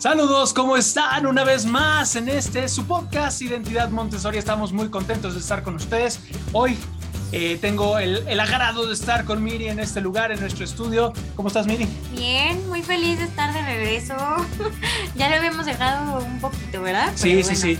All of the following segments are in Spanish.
Saludos, ¿cómo están? Una vez más en este su podcast Identidad Montessori. Estamos muy contentos de estar con ustedes. Hoy eh, tengo el, el, agrado de estar con Miri en este lugar, en nuestro estudio. ¿Cómo estás, Miri? Bien, muy feliz de estar de regreso. ya lo habíamos dejado un poquito, ¿verdad? Sí, Pero sí, bueno, sí.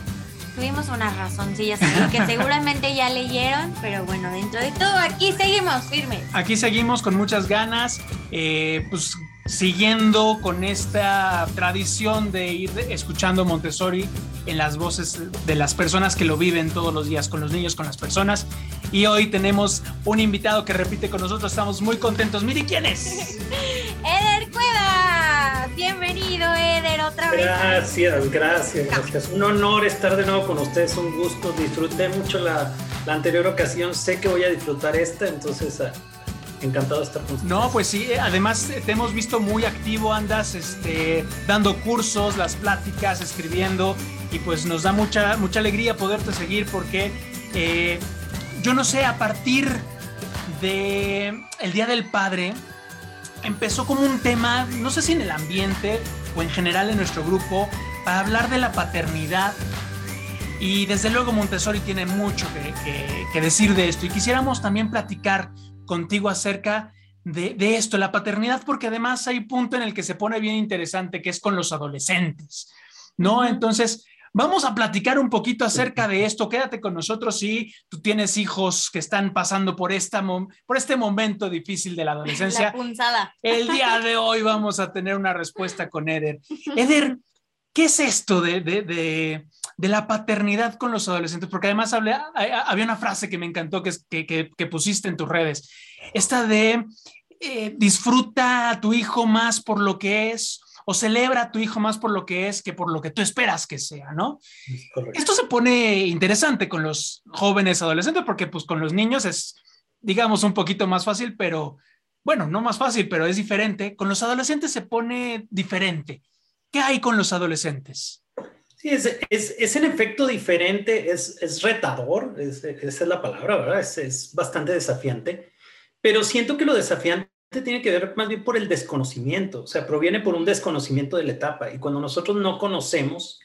Tuvimos unas razoncillas que seguramente ya leyeron, pero bueno, dentro de todo aquí seguimos firmes. Aquí seguimos con muchas ganas, eh, pues siguiendo con esta tradición de ir escuchando Montessori en las voces de las personas que lo viven todos los días, con los niños, con las personas. Y hoy tenemos un invitado que repite con nosotros, estamos muy contentos. Miri, ¿quién es? Eder Cuevas, bienvenido Eder otra vez. Gracias, gracias, gracias. Un honor estar de nuevo con ustedes, un gusto. Disfruté mucho la, la anterior ocasión, sé que voy a disfrutar esta, entonces encantado de estar con ustedes. No, pues sí, eh, además eh, te hemos visto muy activo, andas este, dando cursos, las pláticas, escribiendo, y pues nos da mucha, mucha alegría poderte seguir porque eh, yo no sé, a partir de el Día del Padre, empezó como un tema, no sé si en el ambiente o en general en nuestro grupo, para hablar de la paternidad. Y desde luego Montessori tiene mucho que, que- que decir de esto. Y quisiéramos también platicar contigo acerca de, de esto, la paternidad, porque además hay un punto en el que se pone bien interesante, que es con los adolescentes, ¿no? Entonces, vamos a platicar un poquito acerca de esto. Quédate con nosotros si tú tienes hijos que están pasando por, esta, por este momento difícil de la adolescencia. La punzada. El día de hoy vamos a tener una respuesta con Eder. Eder, ¿qué es esto de, de, de- de la paternidad con los adolescentes? Porque además hablé- ha- había una frase que me encantó que, que, que- que pusiste en tus redes. Esta de eh, disfruta a tu hijo más por lo que es o celebra a tu hijo más por lo que es que por lo que tú esperas que sea, ¿no? Correcto. Esto se pone interesante con los jóvenes adolescentes porque pues con los niños es, digamos, un poquito más fácil, pero bueno, no más fácil, pero es diferente. Con los adolescentes se pone diferente. ¿Qué hay con los adolescentes? Sí, es, es, es en efecto diferente, es, es retador, es- esa es la palabra, ¿verdad? Es, bastante desafiante, pero siento que lo desafiante tiene que ver más bien por el desconocimiento, o sea, proviene por un desconocimiento de la etapa y cuando nosotros no conocemos,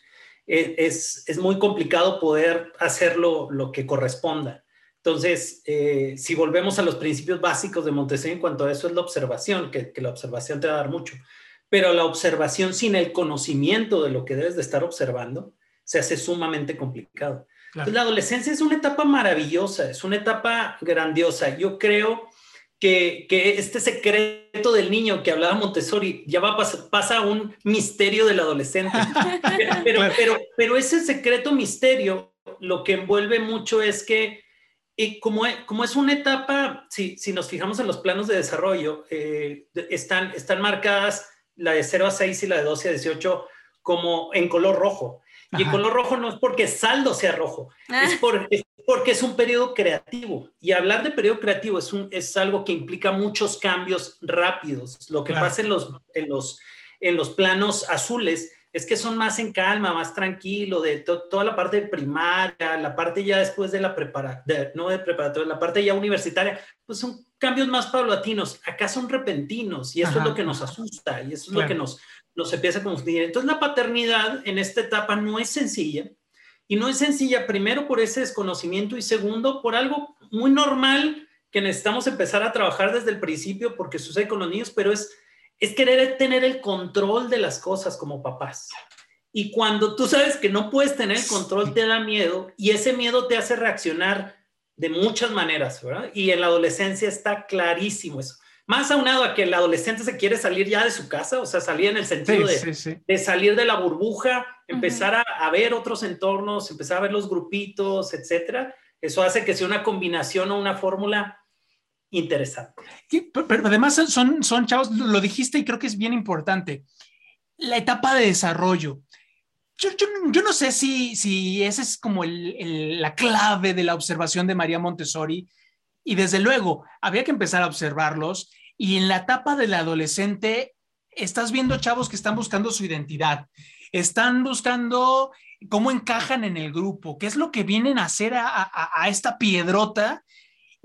es, es muy complicado poder hacerlo lo que corresponda. Entonces, eh, si volvemos a los principios básicos de Montessori en cuanto a eso, es la observación, que, que la observación te va a dar mucho pero la observación sin el conocimiento de lo que debes de estar observando se hace sumamente complicado. Entonces, la adolescencia es una etapa maravillosa, es una etapa grandiosa. Yo creo que, que este secreto del niño que hablaba Montessori ya va a pas- pasa a un misterio del adolescente. Pero, pero, Claro. pero, pero ese secreto misterio lo que envuelve mucho es que y como, e- como es una etapa, si, si nos fijamos en los planos de desarrollo, eh, están, están marcadas la de 0 a 6 y la de 12 a 18 como en color rojo. Y el color rojo no es porque saldo sea rojo, Ah, es, por- es porque es un periodo creativo. Y hablar de periodo creativo es, un, es algo que implica muchos cambios rápidos. Lo que Claro. pasa en los, en, los, en los planos azules es que son más en calma, más tranquilo, de to- toda la parte de primaria, la parte ya después de la preparatoria, no de preparatoria, la parte ya universitaria, pues son cambios más paulatinos. Acá son repentinos y eso Ajá. es lo que nos asusta y eso es Claro. lo que nos, nos empieza a confundir. Entonces la paternidad en esta etapa no es sencilla y no es sencilla primero por ese desconocimiento y segundo por algo muy normal que necesitamos empezar a trabajar desde el principio porque sucede con los niños, pero es, es querer tener el control de las cosas como papás. Y cuando tú sabes que no puedes tener el control, te da miedo y ese miedo te hace reaccionar de muchas maneras, ¿verdad? Y en la adolescencia está clarísimo eso. Más aunado a que el adolescente se quiere salir ya de su casa, o sea, salir en el Sí, sentido de, sí, sí. de salir de la burbuja, empezar a, a ver otros entornos, empezar a ver los grupitos, etcétera. Eso hace que sea una combinación o una fórmula interesante. Pero, además son, son chavos, lo dijiste y creo que es bien importante. La etapa de desarrollo. Yo, no sé si, si esa es como el- la clave de la observación de María Montessori. Y desde luego, había que empezar a observarlos. Y en la etapa del adolescente, estás viendo chavos que están buscando su identidad. Están buscando cómo encajan en el grupo, qué es lo que vienen a hacer a, a- a esta piedrota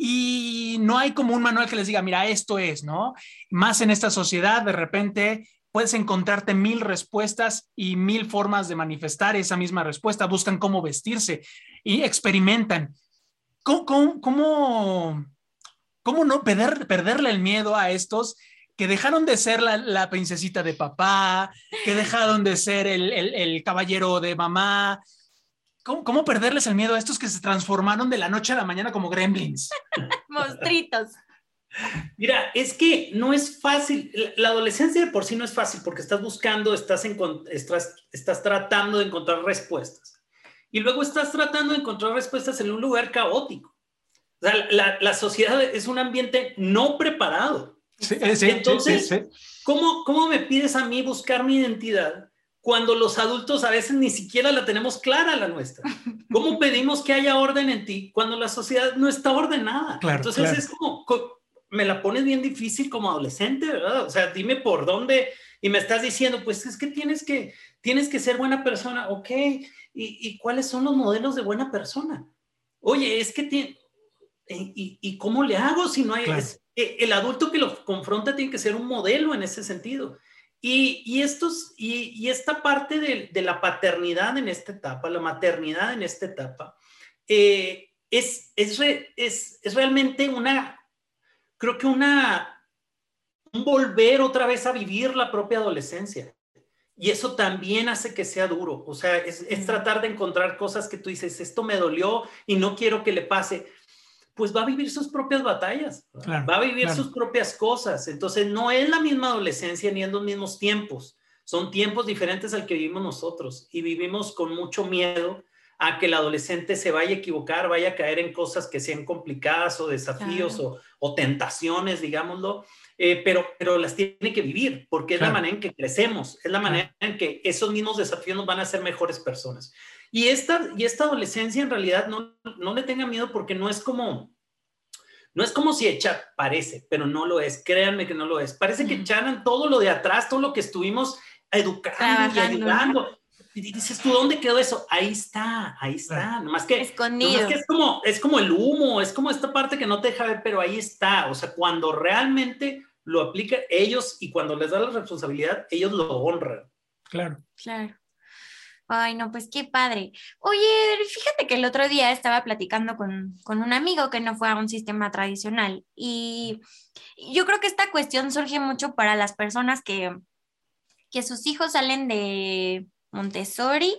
y no hay como un manual que les diga, mira, esto es, ¿no? Más en esta sociedad, de repente, puedes encontrarte mil respuestas y mil formas de manifestar esa misma respuesta, buscan cómo vestirse y experimentan. ¿Cómo, cómo, cómo, no perder, perderle el miedo a estos que dejaron de ser la, princesita de papá, que dejaron de ser el, caballero de mamá? ¿Cómo, ¿Cómo, perderles el miedo a estos que se transformaron de la noche a la mañana como gremlins? Monstritos. Mira, es que no es fácil, la adolescencia de por sí no es fácil porque estás buscando, estás, estás, estás tratando de encontrar respuestas. Y luego estás tratando de encontrar respuestas en un lugar caótico. O sea, la, la sociedad es un ambiente no preparado. Entonces, ¿cómo, ¿cómo me pides a mí buscar mi identidad cuando los adultos a veces ni siquiera la tenemos clara la nuestra? ¿Cómo pedimos que haya orden en ti cuando la sociedad no está ordenada? Entonces es como, me la pones bien difícil como adolescente, ¿verdad? O sea, dime por dónde y me estás diciendo, pues es que tienes que, tienes que ser buena persona, ok, ¿Y, y cuáles son los modelos de buena persona? Oye, es que tiene, ¿y, y cómo le hago si no hay, eh, el adulto que lo confronta tiene que ser un modelo en ese sentido. Y, y estos, y, y, esta parte de, de, la paternidad en esta etapa, la maternidad en esta etapa, eh, es, es, es, es realmente una, creo que una, un volver otra vez a vivir la propia adolescencia. Y eso también hace que sea duro. O sea, es, es, tratar de encontrar cosas que tú dices, esto me dolió y no quiero que le pase. Pues va a vivir sus propias batallas, va a vivir sus propias cosas. Entonces, no es la misma adolescencia ni en los mismos tiempos. Son tiempos diferentes al que vivimos nosotros y vivimos con mucho miedo a que el adolescente se vaya a equivocar, vaya a caer en cosas que sean complicadas o desafíos o, tentaciones, digámoslo, eh, pero, pero las tiene que vivir, porque es la manera en que crecemos, es la manera en que esos mismos desafíos nos van a hacer mejores personas. Y esta, y esta adolescencia en realidad no, no le tenga miedo porque no es como, no es como si echa, parece, pero no lo es, créanme que no lo es. Parece que echaran todo lo de atrás, todo lo que estuvimos educando y ayudando y dices tú, ¿dónde quedó eso? Ahí está, ahí está. Nomás que, Escondido. que es como, es como el humo, es como esta parte que no te deja ver, pero ahí está. O sea, cuando realmente lo aplican ellos y cuando les da la responsabilidad, ellos lo honran. Claro. Claro. Ay, no, pues qué padre. Oye, fíjate que el otro día estaba platicando con, con, un amigo que no fue a un sistema tradicional y yo creo que esta cuestión surge mucho para las personas que, que sus hijos salen de Montessori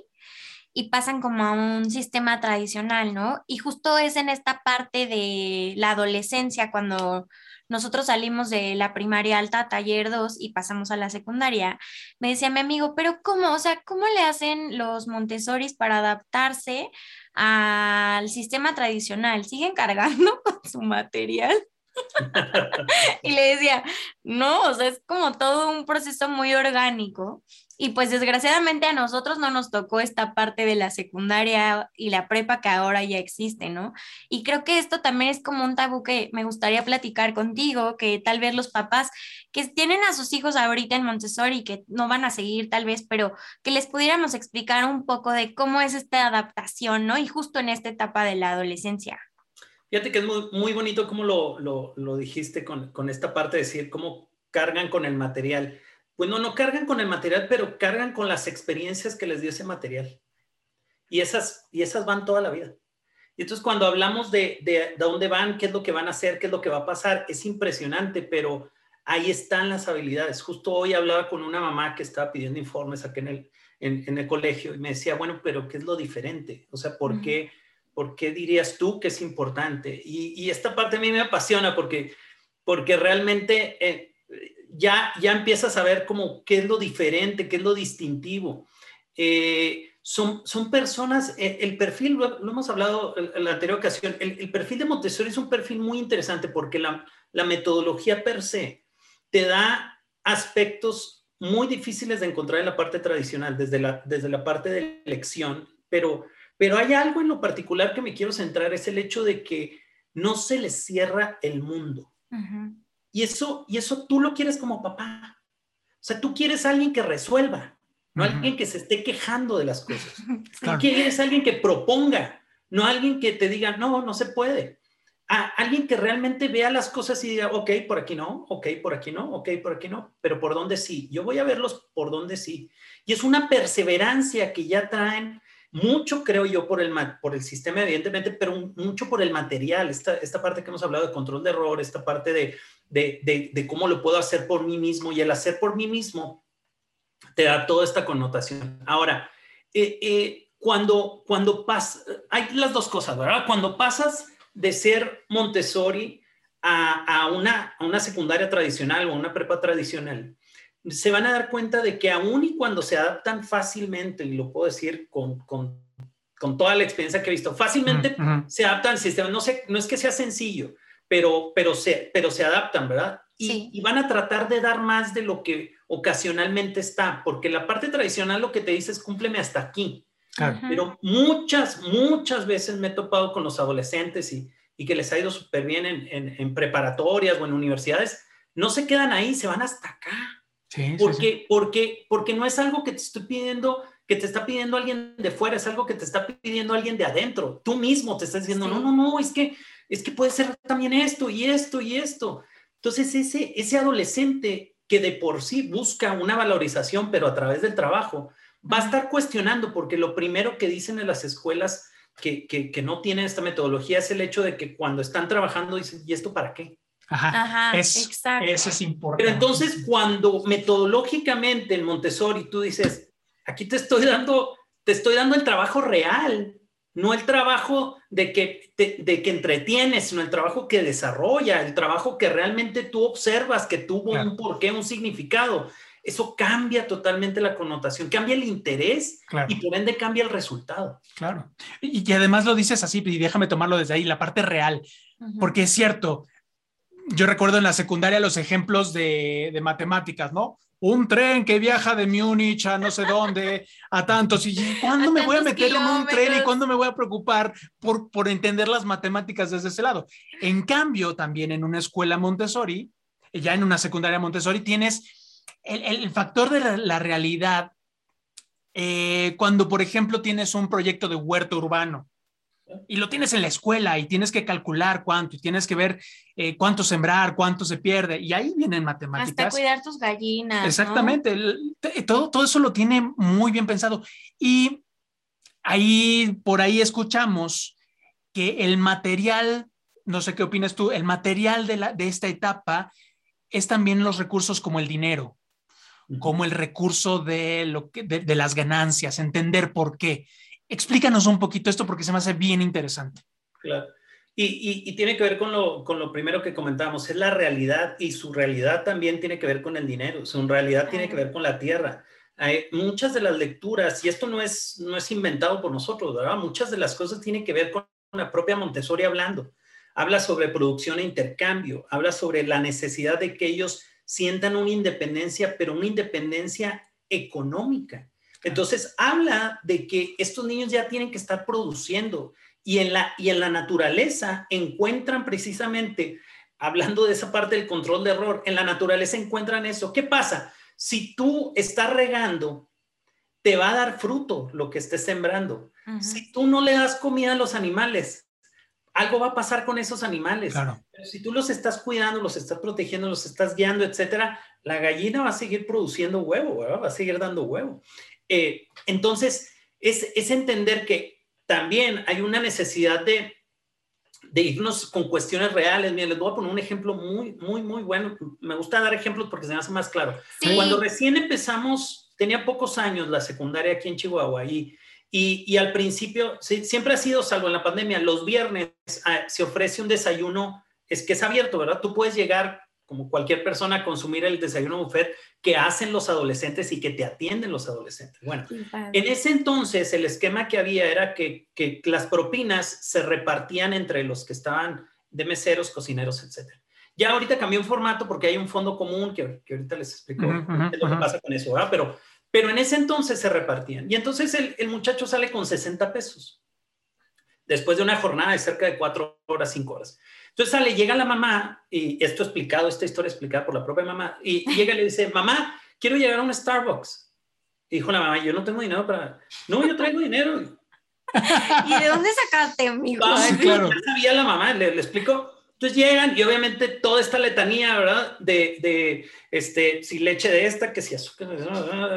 y pasan como a un sistema tradicional, ¿no? Y justo es en esta parte de la adolescencia cuando nosotros salimos de la primaria alta, taller 2 y pasamos a la secundaria, me decía mi amigo, pero ¿cómo? O sea, ¿cómo le hacen los Montessoris para adaptarse al sistema tradicional? ¿Siguen cargando con su material? y le decía, no, o sea, es como todo un proceso muy orgánico y pues desgraciadamente a nosotros no nos tocó esta parte de la secundaria y la prepa que ahora ya existe, ¿no? Y creo que esto también es como un tabú que me gustaría platicar contigo, que tal vez los papás que tienen a sus hijos ahorita en Montessori, que no van a seguir tal vez, pero que les pudiéramos explicar un poco de cómo es esta adaptación, ¿no? Y justo en esta etapa de la adolescencia. Fíjate que es muy, bonito cómo lo, lo, lo dijiste con, con esta parte de decir cómo cargan con el material pues no, no cargan con el material, pero cargan con las experiencias que les dio ese material. Y esas, y esas van toda la vida. Y entonces cuando hablamos de, de, dónde van, qué es lo que van a hacer, qué es lo que va a pasar, es impresionante, pero ahí están las habilidades. Justo hoy hablaba con una mamá que estaba pidiendo informes aquí en el, en, el colegio y me decía, bueno, pero ¿qué es lo diferente? O sea, ¿por, qué, ¿por qué dirías tú que es importante? Y, y, esta parte a mí me apasiona porque, porque realmente... Eh, ya, ya empiezas a ver como qué es lo diferente, qué es lo distintivo. Eh, son, son personas, eh, el, perfil, lo, hemos hablado en la anterior ocasión, el, perfil de Montessori es un perfil muy interesante porque la, metodología per se te da aspectos muy difíciles de encontrar en la parte tradicional, desde la, desde la parte de elección, pero, pero hay algo en lo particular que me quiero centrar, es el hecho de que no se les cierra el mundo. Y eso, y eso tú lo quieres como papá. O sea, tú quieres a alguien que resuelva, no alguien que se esté quejando de las cosas. Tú quieres a alguien que proponga, no alguien que te diga, no, no se puede. a alguien que realmente vea las cosas y diga, ok, por aquí no, ok, por aquí no, ok, por aquí no, pero por dónde sí. Yo voy a verlos por dónde sí. Y es una perseverancia que ya traen mucho, creo yo, por el, por el sistema, evidentemente, pero mucho por el material. Esta, esta parte que hemos hablado de control de error, esta parte de, de, de, cómo lo puedo hacer por mí mismo y el hacer por mí mismo te da toda esta connotación. Ahora, eh, eh, cuando, cuando pasas, hay las dos cosas, ¿verdad? Cuando pasas de ser Montessori a, una, una secundaria tradicional o una prepa tradicional, se van a dar cuenta de que aún y cuando se adaptan fácilmente, y lo puedo decir con, con, toda la experiencia que he visto, fácilmente se adaptan al sistema. No, sé, no es que sea sencillo, pero, pero, se, pero se adaptan, ¿verdad? Y, y, van a tratar de dar más de lo que ocasionalmente está, porque la parte tradicional lo que te dice es cúmpleme hasta aquí. Pero muchas, muchas veces me he topado con los adolescentes y, y que les ha ido súper bien en, en, preparatorias o en universidades, no se quedan ahí, se van hasta acá. Sí, porque, Porque, porque no es algo que te estoy pidiendo, que te está pidiendo alguien de fuera, es algo que te está pidiendo alguien de adentro. Tú mismo te estás diciendo, no, no, no, es que, es que puede ser también esto y esto y esto. Entonces, ese, ese adolescente que de por sí busca una valorización, pero a través del trabajo, va a estar cuestionando, porque lo primero que dicen en las escuelas que, que, no tienen esta metodología es el hecho de que cuando están trabajando dicen, ¿y esto para qué? Ajá, exacto. Eso es importante. Pero entonces cuando metodológicamente en Montessori tú dices, aquí te estoy dando, te estoy dando el trabajo real, no el trabajo de que, de que entretienes, sino el trabajo que desarrolla, el trabajo que realmente tú observas, que tuvo un porqué, un significado eso cambia totalmente la connotación, cambia el interés y por ende cambia el resultado. Claro. Y, además lo dices así, y déjame tomarlo desde ahí, la parte real, porque es cierto, yo recuerdo en la secundaria los ejemplos de, matemáticas, ¿no? Un tren que viaja de Múnich a no sé dónde, a tantos, y ¿cuándo me voy a meter en un tren y cuándo me voy a preocupar por, por entender las matemáticas desde ese lado? En cambio, también en una escuela Montessori, ya en una secundaria Montessori, tienes el, factor de la, realidad, eh, cuando por ejemplo tienes un proyecto de huerto urbano y lo tienes en la escuela y tienes que calcular cuánto y tienes que ver eh, cuánto sembrar, cuánto se pierde y ahí vienen matemáticas. Hasta cuidar tus gallinas. Exactamente, todo, todo eso lo tiene muy bien pensado y ahí por ahí escuchamos que el material, no sé qué opinas tú, el material de, la, de esta etapa es también los recursos como el dinero como el recurso de, lo que, de, las ganancias, entender por qué. Explícanos un poquito esto porque se me hace bien interesante. Claro. Y, y, tiene que ver con lo, con lo primero que comentábamos, es la realidad y su realidad también tiene que ver con el dinero, su realidad tiene que ver con la tierra. Hay muchas de las lecturas, y esto no es, no es inventado por nosotros, ¿verdad? Muchas de las cosas tienen que ver con la propia Montessori hablando. Habla sobre producción e intercambio, habla sobre la necesidad de que ellos sientan una independencia, pero una independencia económica. Entonces, habla de que estos niños ya tienen que estar produciendo y en la, y en la naturaleza encuentran precisamente, hablando de esa parte del control de error, en la naturaleza encuentran eso. ¿Qué pasa? Si tú estás regando, te va a dar fruto lo que estés sembrando. Si tú no le das comida a los animales, algo va a pasar con esos animales. Pero si tú los estás cuidando, los estás protegiendo, los estás guiando, etcétera, la gallina va a seguir produciendo huevo, va a seguir dando huevo. Eh, entonces, es, es, entender que también hay una necesidad de, de irnos con cuestiones reales. Miren, les voy a poner un ejemplo muy, muy, muy bueno. Me gusta dar ejemplos porque se me hace más claro. Cuando recién empezamos, tenía pocos años la secundaria aquí en Chihuahua y y, al principio, siempre ha sido, salvo en la pandemia, los viernes ah, se ofrece un desayuno, es que es abierto, ¿verdad? Tú puedes llegar como cualquier persona consumir el desayuno buffet que hacen los adolescentes y que te atienden los adolescentes. Bueno, en ese entonces el esquema que había era que, que, las propinas se repartían entre los que estaban de meseros, cocineros, etc. Ya ahorita cambió un formato porque hay un fondo común que, que ahorita les explico qué es lo que pasa con eso, ¿verdad? Pero pero en ese entonces se repartían. Y entonces el, muchacho sale con 60 pesos. Después de una jornada de cerca de cuatro horas, cinco horas. Entonces sale, llega la mamá, y esto explicado, esta historia explicada por la propia mamá, y, llega y le dice, mamá, quiero llegar a un Starbucks. Y dijo la mamá, yo no tengo dinero para... No, yo traigo dinero. ¿Y de dónde sacaste, amigo? sí, claro. Ya sabía la mamá, le, le explico. Entonces llegan y obviamente toda esta letanía, ¿verdad? De, de este, si leche de esta, que si azúcar,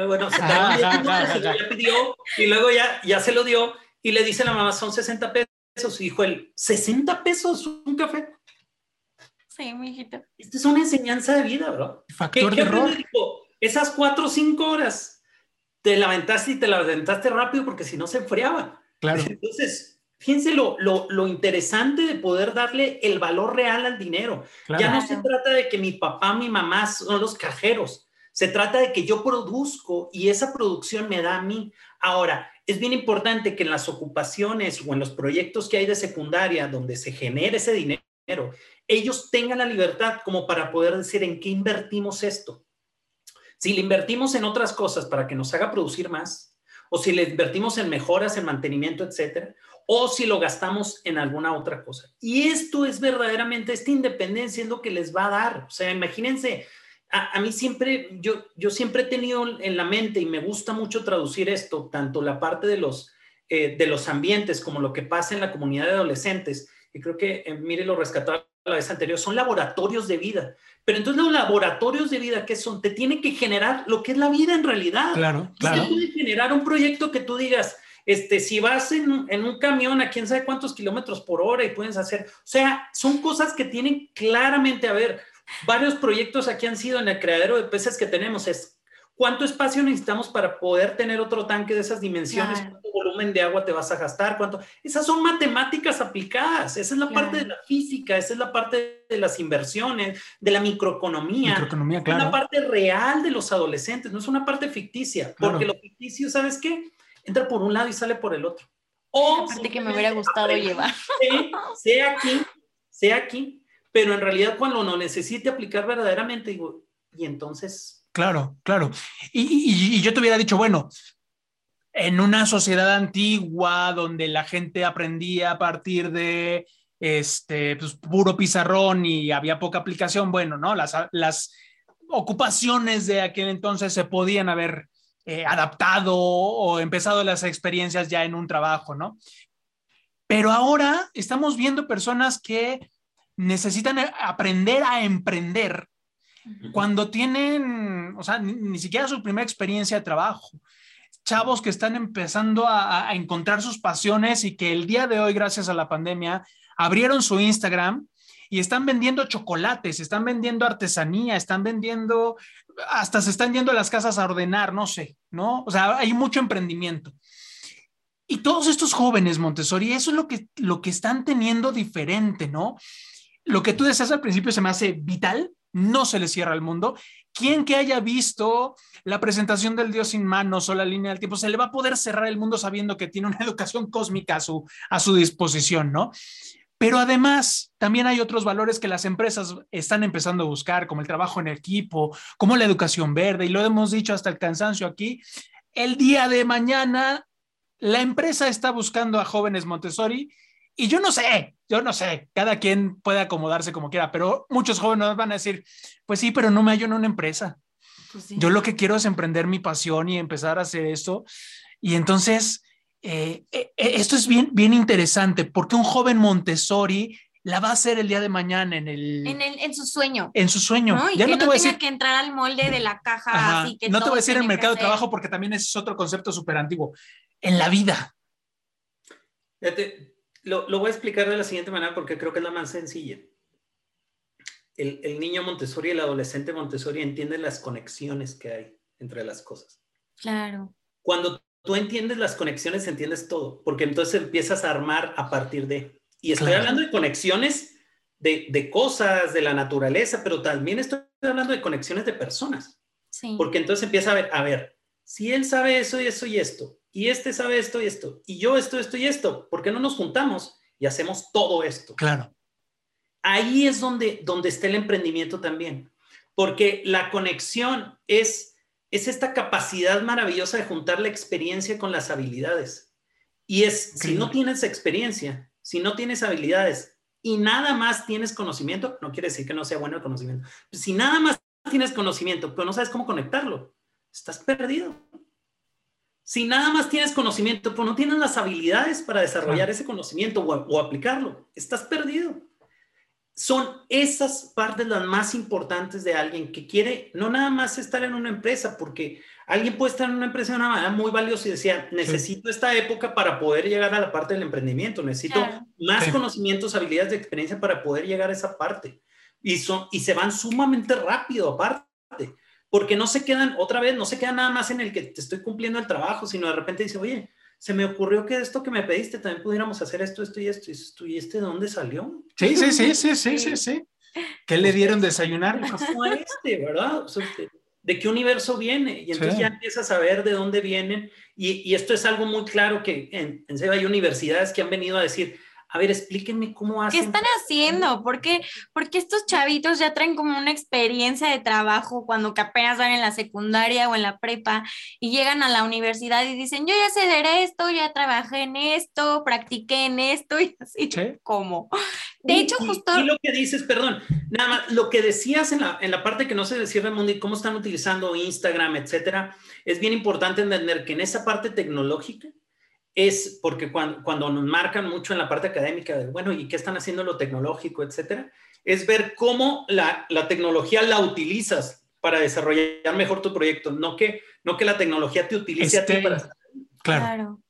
bueno, se ya pidió y luego ya, ya se lo dio y le dice la mamá, son 60 pesos. Y dijo él, ¿60 pesos un café? Sí, mi hijito. Esta es una enseñanza de vida, ¿verdad? Factor de error. Esas cuatro o cinco horas te la aventaste y te la aventaste rápido porque si no se enfriaba. Claro. Entonces, Fíjense lo, lo, interesante de poder darle el valor real al dinero. Ya no se trata de que mi papá, mi mamá son los cajeros. Se trata de que yo produzco y esa producción me da a mí. Ahora, es bien importante que en las ocupaciones o en los proyectos que hay de secundaria donde se genere ese dinero, ellos tengan la libertad como para poder decir en qué invertimos esto. Si le invertimos en otras cosas para que nos haga producir más, o si le invertimos en mejoras, en mantenimiento, etcétera, o si lo gastamos en alguna otra cosa. Y esto es verdaderamente, esta independencia es lo que les va a dar. O sea, imagínense, a, mí siempre, yo, yo siempre he tenido en la mente y me gusta mucho traducir esto, tanto la parte de los, eh, de los ambientes como lo que pasa en la comunidad de adolescentes. Y creo que, eh, mire, lo rescataba la vez anterior, son laboratorios de vida. Pero entonces los laboratorios de vida, ¿qué son? Te tienen que generar lo que es la vida en realidad. Claro, claro. Te puede generar un proyecto que tú digas, este, si vas en, un camión a quién sabe cuántos kilómetros por hora y puedes hacer, o sea, son cosas que tienen claramente, a ver, varios proyectos aquí han sido en el creadero de peces que tenemos, es cuánto espacio necesitamos para poder tener otro tanque de esas dimensiones, cuánto volumen de agua te vas a gastar, cuánto, esas son matemáticas aplicadas, esa es la parte de la física, esa es la parte de las inversiones, de la microeconomía, microeconomía claro. es una parte real de los adolescentes, no es una parte ficticia, porque lo ficticio, ¿sabes qué? entra por un lado y sale por el otro. O Aparte que me hubiera gustado llevar. Sea aquí, sea aquí, pero en realidad cuando lo necesite aplicar verdaderamente, digo, y entonces... Claro, claro. Y, yo te hubiera dicho, bueno, en una sociedad antigua donde la gente aprendía a partir de este pues, puro pizarrón y había poca aplicación, bueno, ¿no? Las, las ocupaciones de aquel entonces se podían haber eh, adaptado o empezado las experiencias ya en un trabajo, ¿no? Pero ahora estamos viendo personas que necesitan aprender a emprender cuando tienen, o sea, ni, siquiera su primera experiencia de trabajo. Chavos que están empezando a, a encontrar sus pasiones y que el día de hoy, gracias a la pandemia, abrieron su Instagram y están vendiendo chocolates, están vendiendo artesanía, están vendiendo hasta se están yendo a las casas a ordenar, no sé, ¿no? O sea, hay mucho emprendimiento. Y todos estos jóvenes, Montessori, eso es lo que, lo que están teniendo diferente, ¿no? Lo que tú decías al principio se me hace vital, no se le cierra al mundo. Quien que haya visto la presentación del Dios sin manos o la línea del tiempo, se le va a poder cerrar el mundo sabiendo que tiene una educación cósmica a su, a su disposición, ¿no? Pero además, también hay otros valores que las empresas están empezando a buscar, como el trabajo en equipo, como la educación verde, y lo hemos dicho hasta el cansancio aquí. El día de mañana, la empresa está buscando a jóvenes Montessori y yo no sé, yo no sé, cada quien puede acomodarse como quiera, pero muchos jóvenes van a decir, pues sí, pero no me hallo en una empresa. Pues yo lo que quiero es emprender mi pasión y empezar a hacer esto. Y entonces, eh, eh, eh, esto es bien, bien interesante porque un joven Montessori la va a hacer el día de mañana en el... En, su sueño. En su sueño. ya no te voy a decir... que entrar al molde de la caja. Así que no te voy a decir en el mercado de trabajo porque también es otro concepto súper antiguo. En la vida. Lo, lo, voy a explicar de la siguiente manera porque creo que es la más sencilla. El, el niño Montessori, el adolescente Montessori entiende las conexiones que hay entre las cosas. Claro. Cuando tú entiendes las conexiones, entiendes todo, porque entonces empiezas a armar a partir de. Y estoy hablando de conexiones de, de, cosas, de la naturaleza, pero también estoy hablando de conexiones de personas. Sí. Porque entonces empieza a ver, a ver, si él sabe eso y eso y esto, y este sabe esto y esto, y yo esto, esto y esto, ¿por qué no nos juntamos y hacemos todo esto? Claro. Ahí es donde, donde está el emprendimiento también, porque la conexión es es esta capacidad maravillosa de juntar la experiencia con las habilidades. Y es, si no tienes experiencia, si no tienes habilidades y nada más tienes conocimiento, no quiere decir que no sea bueno el conocimiento, si nada más tienes conocimiento, pero no sabes cómo conectarlo, estás perdido. Si nada más tienes conocimiento, pero no tienes las habilidades para desarrollar ese conocimiento o, o aplicarlo, estás perdido. Son esas partes las más importantes de alguien que quiere no nada más estar en una empresa, porque alguien puede estar en una empresa de una manera muy valiosa y decía, necesito esta época para poder llegar a la parte del emprendimiento, necesito más conocimientos, habilidades de experiencia para poder llegar a esa parte. Y, son, y se van sumamente rápido aparte, porque no se quedan, otra vez, no se quedan nada más en el que te estoy cumpliendo el trabajo, sino de repente dice, oye, se me ocurrió que esto que me pediste también pudiéramos hacer esto, esto y esto, y esto, y este de dónde salió. Sí, sí, sí, sí, sí, sí, sí. ¿Qué le dieron desayunar? Este, ¿verdad? ¿De qué universo viene? Y entonces ya empiezas a ver de dónde vienen. Y, y, esto es algo muy claro que en, en hay universidades que han venido a decir, a ver, explíquenme cómo hacen. ¿Qué están haciendo? ¿Por qué? Porque estos chavitos ya traen como una experiencia de trabajo cuando que apenas van en la secundaria o en la prepa y llegan a la universidad y dicen, yo ya sé de esto, ya trabajé en esto, practiqué en esto y así. ¿Cómo? De hecho, justo... Y, lo que dices, perdón, nada más, lo que decías en la, en la parte que no se decía, Mundi, cómo están utilizando Instagram, etcétera, es bien importante entender que en esa parte tecnológica, es porque cuando, cuando, nos marcan mucho en la parte académica de, bueno, ¿y qué están haciendo lo tecnológico, etcétera? Es ver cómo la, la, tecnología la utilizas para desarrollar mejor tu proyecto, no que, no que la tecnología te utilice a ti este, para... Claro.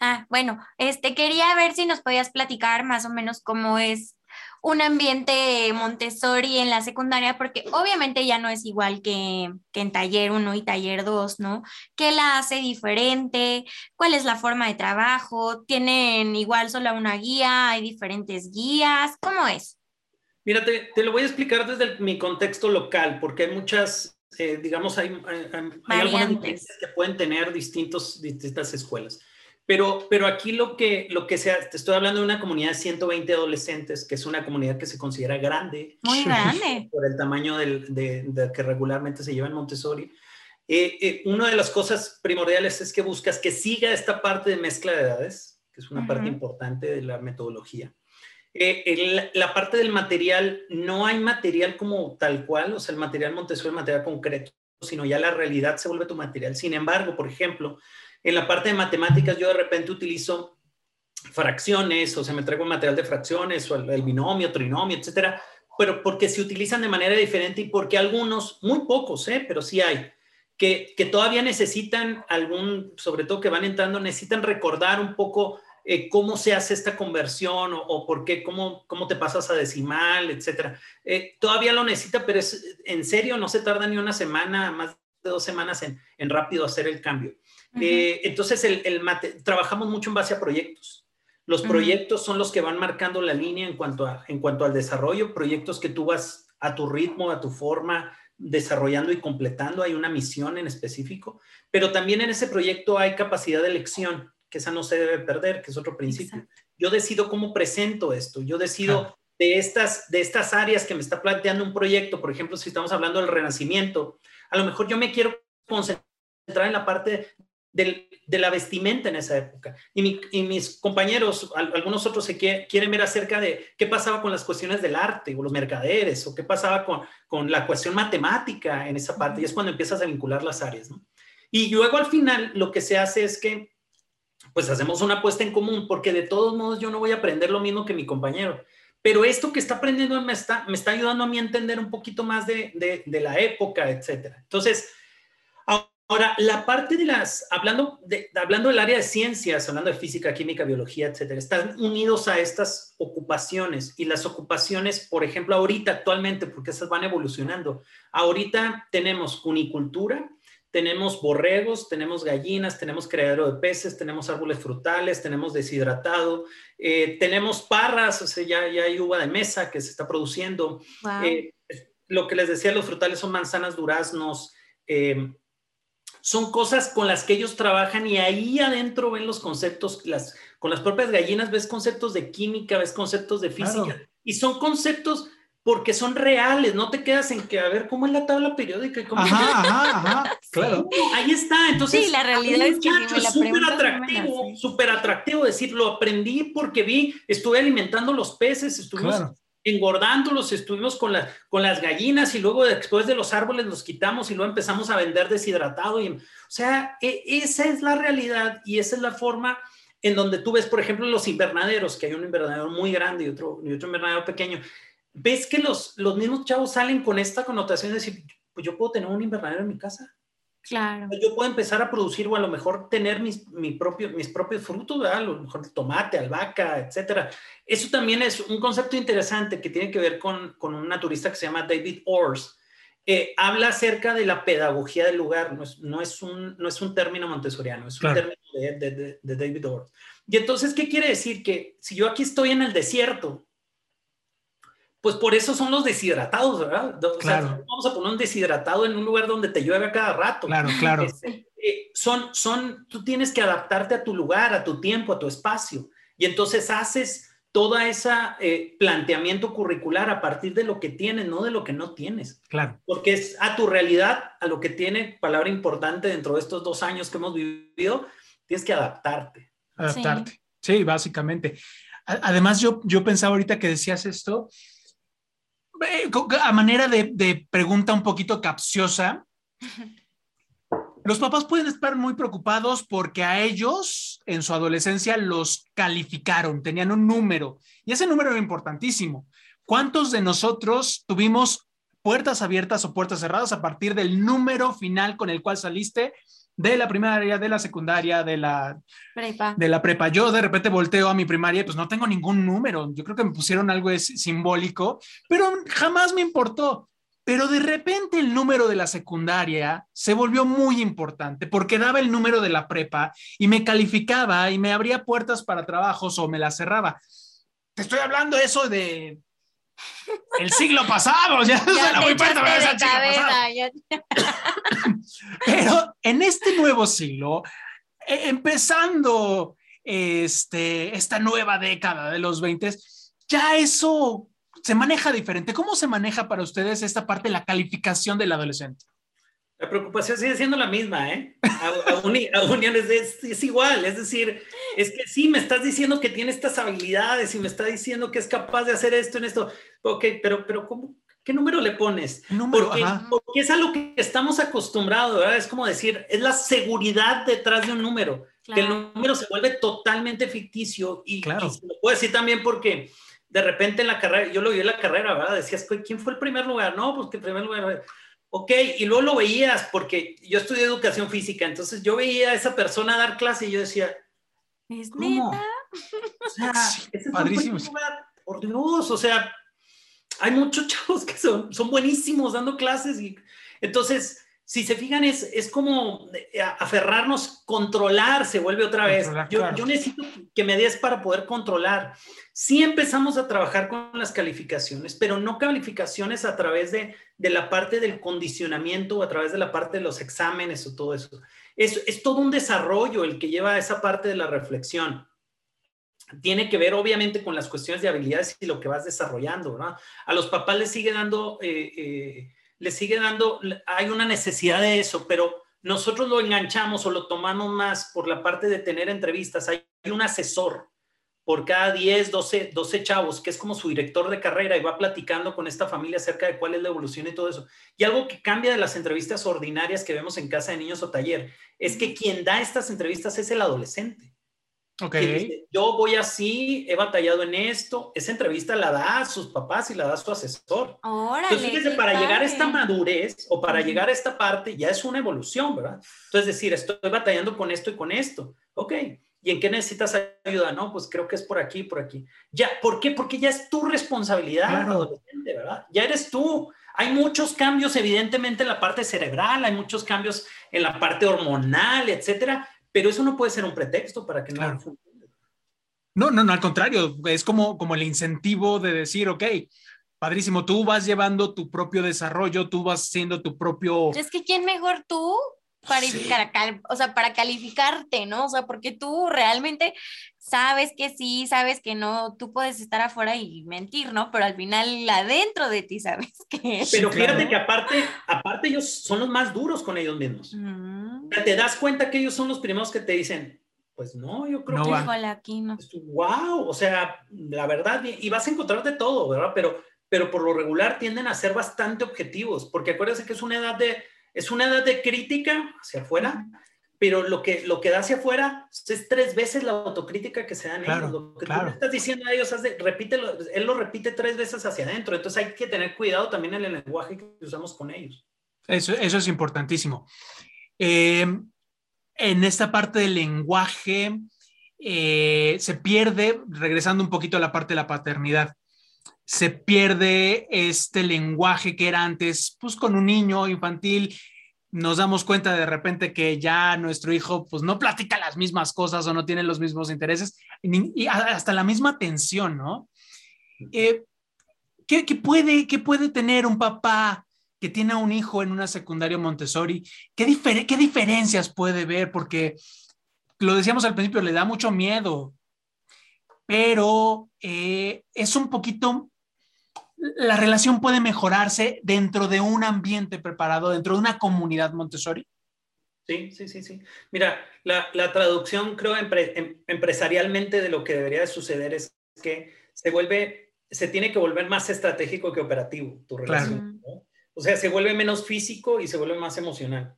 Ah, bueno, este quería ver si nos podías platicar más o menos cómo es un ambiente Montessori en la secundaria, porque obviamente ya no es igual que, en taller 1 y taller 2, ¿no? ¿Qué la hace diferente? ¿Cuál es la forma de trabajo? ¿Tienen igual solo una guía? ¿Hay diferentes guías? ¿Cómo es? Mira, te, lo voy a explicar desde mi contexto local, porque hay muchas, eh, digamos, hay, hay, algunas que pueden tener distintos, distintas escuelas. Pero, pero aquí lo que, lo que sea, te estoy hablando de una comunidad de 120 adolescentes, que es una comunidad que se considera grande. Muy grande. Por el tamaño del, de, que regularmente se lleva en Montessori. Eh, eh, una de las cosas primordiales es que buscas que siga esta parte de mezcla de edades, que es una parte importante de la metodología. Eh, la parte del material, no hay material como tal cual, o sea, el material Montessori es material concreto, sino ya la realidad se vuelve tu material. Sin embargo, por ejemplo, en la parte de matemáticas yo de repente utilizo fracciones, o sea, me traigo material de fracciones, o el, binomio, trinomio, etcétera, pero porque se utilizan de manera diferente y porque algunos, muy pocos, ¿eh? pero sí hay, que, que todavía necesitan algún, sobre todo que van entrando, necesitan recordar un poco eh, cómo se hace esta conversión o, por qué, cómo, cómo te pasas a decimal, etcétera. Eh, todavía lo necesita, pero es, en serio no se tarda ni una semana, más de dos semanas en, en rápido hacer el cambio. Eh, entonces, el, trabajamos mucho en base a proyectos. Los proyectos son los que van marcando la línea en cuanto, a, en cuanto al desarrollo, proyectos que tú vas a tu ritmo, a tu forma, desarrollando y completando. Hay una misión en específico, pero también en ese proyecto hay capacidad de elección, que esa no se debe perder, que es otro principio. Yo decido cómo presento esto, yo decido de, estas, de estas áreas que me está planteando un proyecto, por ejemplo, si estamos hablando del renacimiento, a lo mejor yo me quiero concentrar en la parte de la vestimenta en esa época. Y, mis compañeros, algunos otros se quieren ver acerca de qué pasaba con las cuestiones del arte o los mercaderes o qué pasaba con, la cuestión matemática en esa parte. Y es cuando empiezas a vincular las áreas. Y luego al final lo que se hace es que pues hacemos una apuesta en común porque de todos modos yo no voy a aprender lo mismo que mi compañero. Pero esto que está aprendiendo me está, me está ayudando a mí a entender un poquito más de, de, de la época, etcétera. Entonces, Ahora, la parte de las, hablando, de, hablando del área de ciencias, hablando de física, química, biología, etcétera, están unidos a estas ocupaciones y las ocupaciones, por ejemplo, ahorita actualmente, porque esas van evolucionando. Ahorita tenemos cunicultura, tenemos borregos, tenemos gallinas, tenemos criadero de peces, tenemos árboles frutales, tenemos deshidratado, eh, tenemos parras, o sea, ya, ya, hay uva de mesa que se está produciendo. Eh, lo que les decía, los frutales son manzanas, duraznos, eh, son cosas con las que ellos trabajan y ahí adentro ven los conceptos, las, con las propias gallinas ves conceptos de química, ves conceptos de física y son conceptos porque son reales, no te quedas en que a ver cómo es la tabla periódica. Cómo ajá, ajá, ajá, claro. ahí está, entonces. Sí, la realidad es que es súper atractivo, súper atractivo decir, lo aprendí porque vi, estuve alimentando los peces, estuvimos engordándolos, estuvimos con, con las gallinas y luego después de los árboles los quitamos y luego empezamos a vender deshidratado. Y, o sea, e, esa es la realidad y esa es la forma en donde tú ves, por ejemplo, los invernaderos, que hay un invernadero muy grande y otro, y otro invernadero pequeño. Ves que los, los mismos chavos salen con esta connotación de decir, pues yo puedo tener un invernadero en mi casa. Claro. Yo puedo empezar a producir o a lo mejor tener mis, mi propio, mis propios frutos, a lo mejor tomate, albahaca, etcétera. Eso también es un concepto interesante que tiene que ver con, con un naturista que se llama David Ors. Eh, habla acerca de la pedagogía del lugar, no es, no es, un, no es un término montessoriano, es un término de, de, de, David Ors. Y entonces, ¿qué quiere decir? Que si yo aquí estoy en el desierto, pues por eso son los deshidratados, ¿verdad? O sea, vamos a poner un deshidratado en un lugar donde te llueve a cada rato. Claro, claro. Este, eh, son, son, tú tienes que adaptarte a tu lugar, a tu tiempo, a tu espacio. Y entonces haces todo ese eh, planteamiento curricular a partir de lo que tienes, no de lo que no tienes. Claro. Porque es a tu realidad, a lo que tiene, palabra importante dentro de estos dos años que hemos vivido, tienes que adaptarte. Adaptarte. Sí, básicamente. Además, yo, yo pensaba ahorita que decías esto, a manera de, pregunta un poquito capciosa, los papás pueden estar muy preocupados porque a ellos en su adolescencia los calificaron, tenían un número y ese número era importantísimo. ¿Cuántos de nosotros tuvimos puertas abiertas o puertas cerradas a partir del número final con el cual saliste de la primaria, de la secundaria, de la prepa. De la prepa. Yo de repente volteo a mi primaria y pues no tengo ningún número. Yo creo que me pusieron algo simbólico, pero jamás me importó. Pero de repente el número de la secundaria se volvió muy importante porque daba el número de la prepa y me calificaba y me abría puertas para trabajos o me las cerraba. Te estoy hablando eso de el siglo pasado, ya, ya muy Pero en este nuevo siglo, e, empezando este, esta nueva década de los 20, ya eso se maneja diferente. ¿Cómo se maneja para ustedes esta parte de la calificación del adolescente? La preocupación sigue siendo la misma, ¿eh? Aún, es, es, igual, es decir, es que sí, me estás diciendo que tiene estas habilidades y me está diciendo que es capaz de hacer esto en esto. Ok, pero, pero ¿cómo, ¿qué número le pones? Número, porque, porque, es a lo que estamos acostumbrados, ¿verdad? Es como decir, es la seguridad detrás de un número, que el número se vuelve totalmente ficticio y, claro. y lo puedo decir también porque de repente en la carrera, yo lo vi en la carrera, ¿verdad? Decías, ¿quién fue el primer lugar? No, pues que el primer lugar ok, y luego lo veías, porque yo estudié educación física, entonces yo veía a esa persona dar clase y yo decía, ¿es ¿cómo? neta? O sea, ese padrísimo. por Dios, o sea, hay muchos chavos que son, son buenísimos dando clases y entonces, si se fijan, es, es como eh, aferrarnos, controlar, se vuelve otra vez. Yo, yo necesito que me des para poder controlar sí empezamos a trabajar con las calificaciones, pero no calificaciones a través de, la parte del condicionamiento o a través de la parte de los exámenes o todo eso. Es, es todo un desarrollo el que lleva a esa parte de la reflexión. Tiene que ver obviamente con las cuestiones de habilidades y lo que vas desarrollando. A los papás les sigue dando, eh, eh, les sigue dando, hay una necesidad de eso, pero nosotros lo enganchamos o lo tomamos más por la parte de tener entrevistas. Hay un asesor por cada 10, 12, 12 chavos, que es como su director de carrera y va platicando con esta familia acerca de cuál es la evolución y todo eso. Y algo que cambia de las entrevistas ordinarias que vemos en casa de niños o taller, es que quien da estas entrevistas es el adolescente. Ok. Yo voy así, he batallado en esto. Esa entrevista la da a sus papás y la da a su asesor. Entonces, fíjese, para llegar a esta madurez o para llegar a esta parte, ya es una evolución, ¿verdad? Entonces, decir, estoy batallando con esto y con esto. Ok, ¿Y en qué necesitas ayuda? No, pues creo que es por aquí, por aquí. Ya, ¿por qué? Porque ya es tu responsabilidad, adolescente, ¿verdad? Ya eres tú. Hay muchos cambios, evidentemente, en la parte cerebral, hay muchos cambios en la parte hormonal, etcétera, pero eso no puede ser un pretexto para que no. No, no, no, al contrario, es como, como el incentivo de decir, ok, padrísimo, tú vas llevando tu propio desarrollo, tú vas siendo tu propio... Es que quién mejor tú para, o sea, para calificarte, ¿no? O sea, porque tú realmente sabes que sí, sabes que no, tú puedes estar afuera y mentir, ¿no? Pero al final adentro de ti sabes que... Pero fíjate que aparte, aparte ellos son los más duros con ellos mismos. Te das cuenta que ellos son los primeros que te dicen, Pues no, yo creo que... Híjole, aquí no. Wow, o sea, la verdad, y vas a encontrar de todo, ¿verdad? Pero, pero por lo regular tienden a ser bastante objetivos, porque acuérdense que es una edad de, es una edad de crítica hacia afuera, pero lo que, lo que da hacia afuera es tres veces la autocrítica que se dan ellos. Lo que tú estás diciendo a ellos, repítelo, él lo repite tres veces hacia adentro, entonces hay que tener cuidado también en el lenguaje que usamos con ellos. Eso, eso es importantísimo. Eh, en esta parte del lenguaje eh, se pierde, regresando un poquito a la parte de la paternidad, se pierde este lenguaje que era antes, pues con un niño infantil, nos damos cuenta de repente que ya nuestro hijo pues no platica las mismas cosas o no tiene los mismos intereses y hasta la misma atención, ¿no? Eh, ¿qué, puede, ¿Qué puede tener un papá que tiene un hijo en una secundaria Montessori, ¿qué, ¿qué diferencias puede ver? Porque lo decíamos al principio, le da mucho miedo, pero eh, es un poquito, la relación puede mejorarse dentro de un ambiente preparado, dentro de una comunidad Montessori. Sí, sí, sí, sí. Mira, la, la traducción creo em, empresarialmente de lo que debería de suceder es que se vuelve, se tiene que volver más estratégico que operativo tu relación. O sea, se vuelve menos físico y se vuelve más emocional.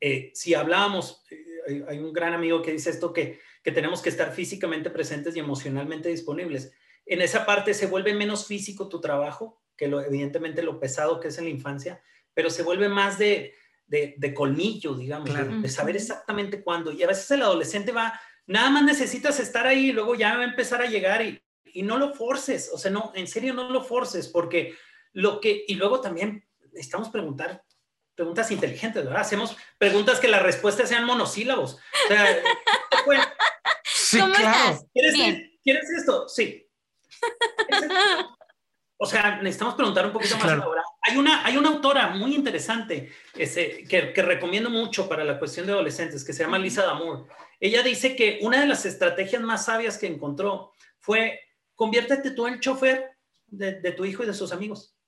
Eh, si hablábamos, eh, hay, un gran amigo que dice esto, que, que tenemos que estar físicamente presentes y emocionalmente disponibles. En esa parte se vuelve menos físico tu trabajo, que lo, evidentemente lo pesado que es en la infancia, pero se vuelve más de, de, de colmillo, digamos, de, saber exactamente cuándo. Y a veces el adolescente va, nada más necesitas estar ahí y luego ya va a empezar a llegar y, y no lo forces, o sea, no, en serio no lo forces, porque lo que, y luego también necesitamos preguntar preguntas inteligentes, ¿verdad? Hacemos preguntas que las respuestas sean monosílabos. O sea, sí, claro. ¿Quieres, esto? Sí. O sea, necesitamos preguntar un poquito más ahora. Hay una, hay una autora muy interesante ese, que, que, recomiendo mucho para la cuestión de adolescentes, que se llama Lisa Damour. Ella dice que una de las estrategias más sabias que encontró fue conviértete tú en el chofer de, de tu hijo y de sus amigos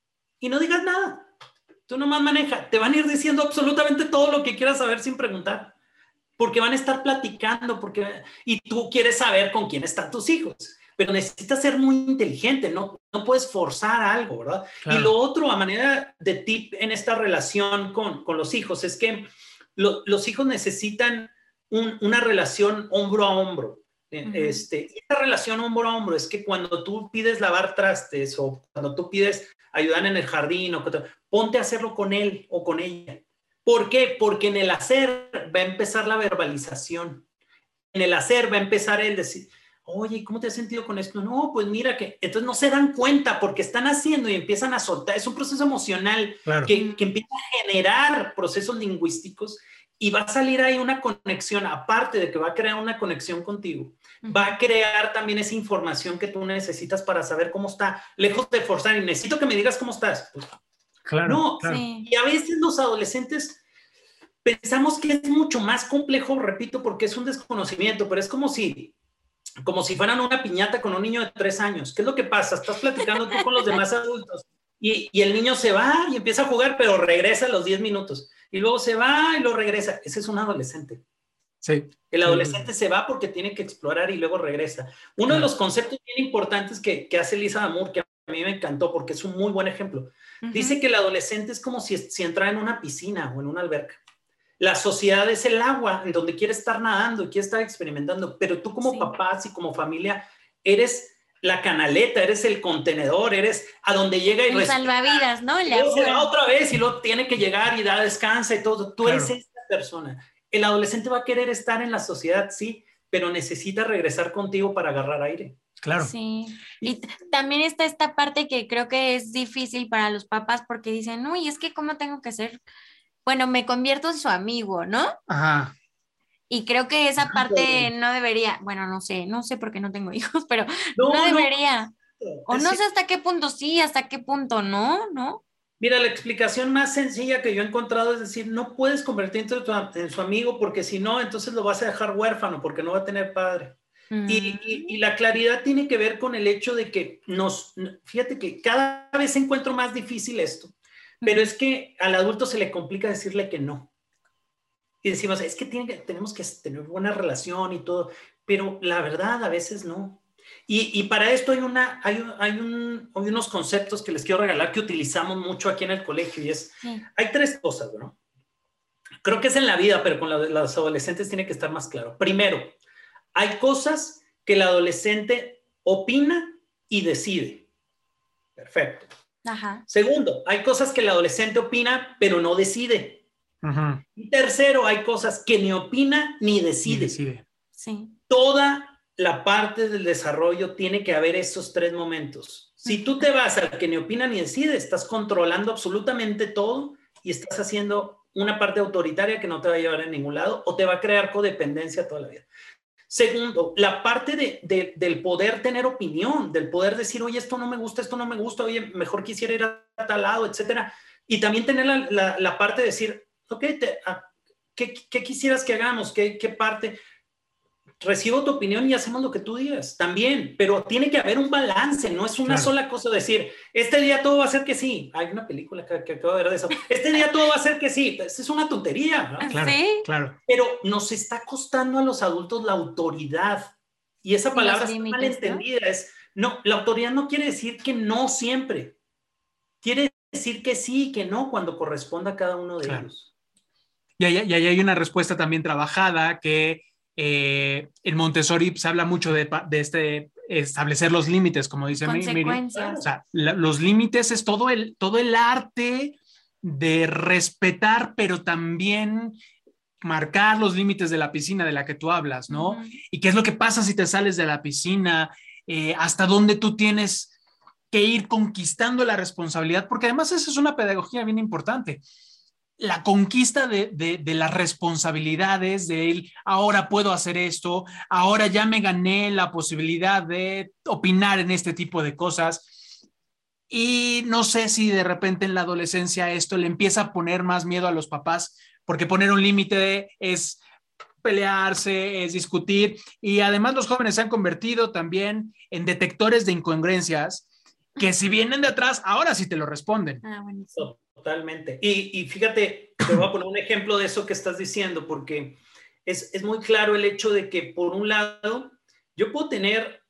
y no digas nada. Tú nomás maneja. Te van a ir diciendo absolutamente todo lo que quieras saber sin preguntar. Porque van a estar platicando, porque, y tú quieres saber con quién están tus hijos. Pero necesitas ser muy inteligente, no, no puedes forzar algo, ¿verdad? Y lo otro, a manera de tip en esta relación con, con los hijos, es que los hijos necesitan una relación hombro a hombro. Eh, este, esta relación hombro a hombro es que cuando tú pides lavar trastes o cuando tú pides ayudar en el jardín, o ponte a hacerlo con él o con ella. ¿Por qué? Porque en el hacer va a empezar la verbalización. En el hacer va a empezar el decir, oye, ¿cómo te has sentido con esto? No, pues mira que entonces no se dan cuenta porque están haciendo y empiezan a soltar. Es un proceso emocional que, que, empieza a generar procesos lingüísticos y va a salir ahí una conexión, aparte de que va a crear una conexión contigo, va a crear también esa información que tú necesitas para saber cómo está, lejos de forzar y necesito que me digas cómo estás. Pues, claro. No, y a veces los adolescentes pensamos que es mucho más complejo, repito, porque es un desconocimiento, pero es como si como si fueran una piñata con un niño de tres años. ¿Qué es lo que pasa? Estás platicando tú con los demás adultos y, y el niño se va y empieza a jugar, pero regresa a los diez minutos y luego se va y lo regresa. Ese es un adolescente. Sí. El adolescente se va porque tiene que explorar y luego regresa. Uno de los conceptos bien importantes que, que hace Lisa Damour, que a mí me encantó porque es un muy buen ejemplo, dice que el adolescente es como si, si entrara en una piscina o en una alberca. La sociedad es el agua en donde quiere estar nadando y quiere estar experimentando, pero tú como papás y como familia eres la canaleta, eres el contenedor, eres a donde llega y... El salvavidas, ¿no? Y luego se va otra vez y luego tiene que llegar y da descansa y todo. Tú eres esta persona. El adolescente va a querer estar en la sociedad, sí, pero necesita regresar contigo para agarrar aire. Claro. Sí. Y también está esta parte que creo que es difícil para los papás porque dicen, uy, es que cómo tengo que ser, bueno, me convierto en su amigo, ¿no? Ajá. Y creo que esa parte no debería, bueno, no sé, no sé por qué no tengo hijos, pero no, debería. O no sé hasta qué punto sí, hasta qué punto no, ¿no? Mira, la explicación más sencilla que yo he encontrado es decir, no puedes convertirte en, su amigo porque si no, entonces lo vas a dejar huérfano porque no va a tener padre. y, y, la claridad tiene que ver con el hecho de que nos, fíjate que cada vez encuentro más difícil esto, pero es que al adulto se le complica decirle que no. y decimos, es que, tiene tenemos que tener buena relación y todo, pero la verdad a veces no. Y, y para esto hay, una, hay, hay, un, hay, unos conceptos que les quiero regalar que utilizamos mucho aquí en el colegio y es, sí. hay tres cosas, ¿no? Creo que es en la vida, pero con la, los adolescentes tiene que estar más claro. Primero, hay cosas que el adolescente opina y decide. Perfecto. Ajá. Segundo, hay cosas que el adolescente opina, pero no decide. Ajá. Y tercero, hay cosas que ni opina ni decide. Y decide. Sí. Toda la parte del desarrollo tiene que haber esos tres momentos. Si tú te vas al que ni opina ni decide, estás controlando absolutamente todo y estás haciendo una parte autoritaria que no te va a llevar a ningún lado o te va a crear codependencia toda la vida. Segundo, la parte de, de, del poder tener opinión, del poder decir, oye, esto no me gusta, esto no me gusta, oye, mejor quisiera ir a tal lado, etcétera. Y también tener la, la, parte de decir, ok, te, a, ¿qué, ¿qué, quisieras que hagamos? ¿Qué, ¿Qué parte? Recibo tu opinión y hacemos lo que tú digas también, pero tiene que haber un balance, no es una claro. sola cosa decir, este día todo va a ser que sí. Hay una película que, que acabo de ver de eso. Este día todo va a ser que sí. Pues es una tontería, ¿no? Claro, ¿Sí? claro. Pero nos está costando a los adultos la autoridad. Y esa palabra está mal entendida. ¿no? Es, no, la autoridad no quiere decir que no siempre. Quiere decir que sí y que no cuando corresponda a cada uno de claro. ellos. Y ahí, y ahí hay una respuesta también trabajada que eh, en Montessori se habla mucho de, de, este establecer los límites, como dice Miri. O sea, la, los límites es todo el, todo el arte de respetar, pero también marcar los límites de la piscina de la que tú hablas, ¿no? Uh -huh. Y qué es lo que pasa si te sales de la piscina, eh, hasta dónde tú tienes que ir conquistando la responsabilidad, porque además esa es una pedagogía bien importante la conquista de, de, las responsabilidades, de él, ahora puedo hacer esto, ahora ya me gané la posibilidad de opinar en este tipo de cosas. Y no sé si de repente en la adolescencia esto le empieza a poner más miedo a los papás, porque poner un límite es pelearse, es discutir, y además los jóvenes se han convertido también en detectores de incongruencias que si vienen de atrás, ahora sí te lo responden. Ah, bueno, sí. Totalmente. Y, y, fíjate, te voy a poner un ejemplo de eso que estás diciendo, porque es, es, muy claro el hecho de que, por un lado, yo puedo tener